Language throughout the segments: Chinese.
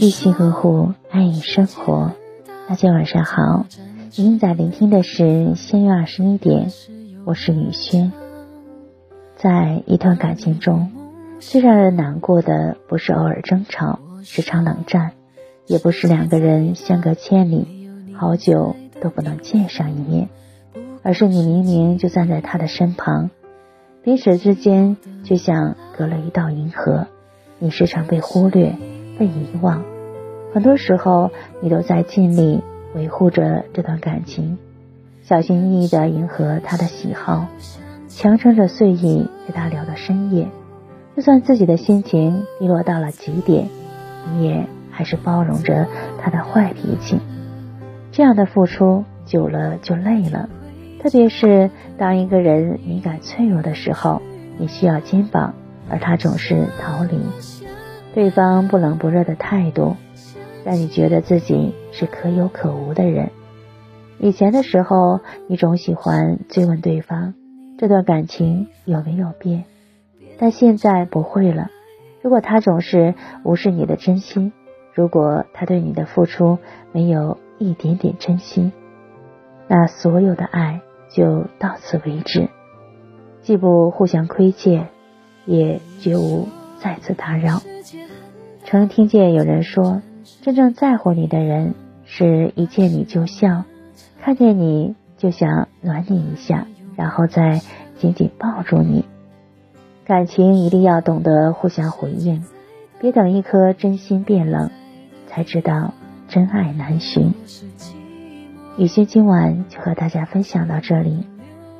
一心呵护，爱与生活。大家晚上好，您在聆听的是仙月二十一点，我是雨轩。在一段感情中，最让人难过的不是偶尔争吵、时常冷战，也不是两个人相隔千里，好久都不能见上一面，而是你明明就站在他的身旁，彼此之间就像隔了一道银河，你时常被忽略。被遗忘，很多时候你都在尽力维护着这段感情，小心翼翼地迎合他的喜好，强撑着睡意陪他聊到深夜。就算自己的心情低落到了极点，你也还是包容着他的坏脾气。这样的付出久了就累了，特别是当一个人敏感脆弱的时候，你需要肩膀，而他总是逃离。对方不冷不热的态度，让你觉得自己是可有可无的人。以前的时候，你总喜欢追问对方这段感情有没有变，但现在不会了。如果他总是无视你的真心，如果他对你的付出没有一点点真心，那所有的爱就到此为止，既不互相亏欠，也绝无再次打扰。曾听见有人说，真正在乎你的人，是一见你就笑，看见你就想暖你一下，然后再紧紧抱住你。感情一定要懂得互相回应，别等一颗真心变冷，才知道真爱难寻。雨轩今晚就和大家分享到这里。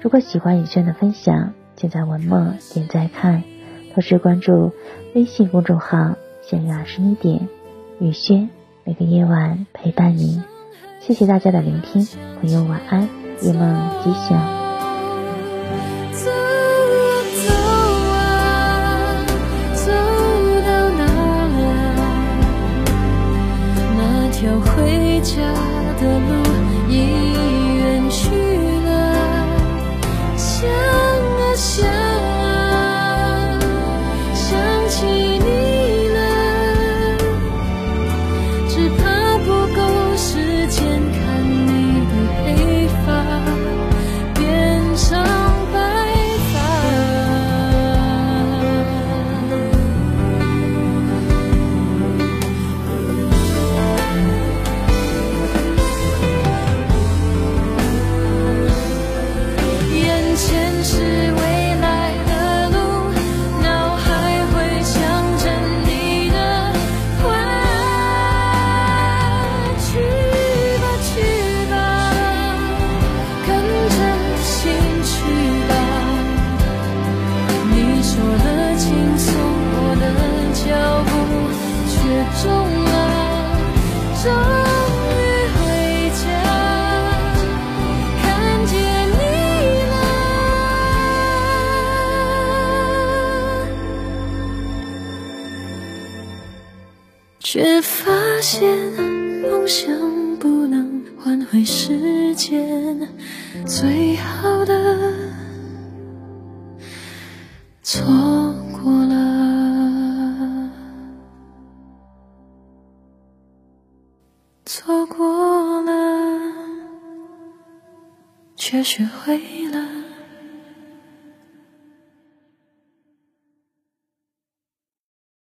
如果喜欢雨轩的分享，请在文末点再看，同时关注微信公众号。现月二十一点，雨轩每个夜晚陪伴您。谢谢大家的聆听，朋友晚安，夜梦吉祥。回家的路却发现梦想不能换回时间，最好的错过了，错过了，却学会了。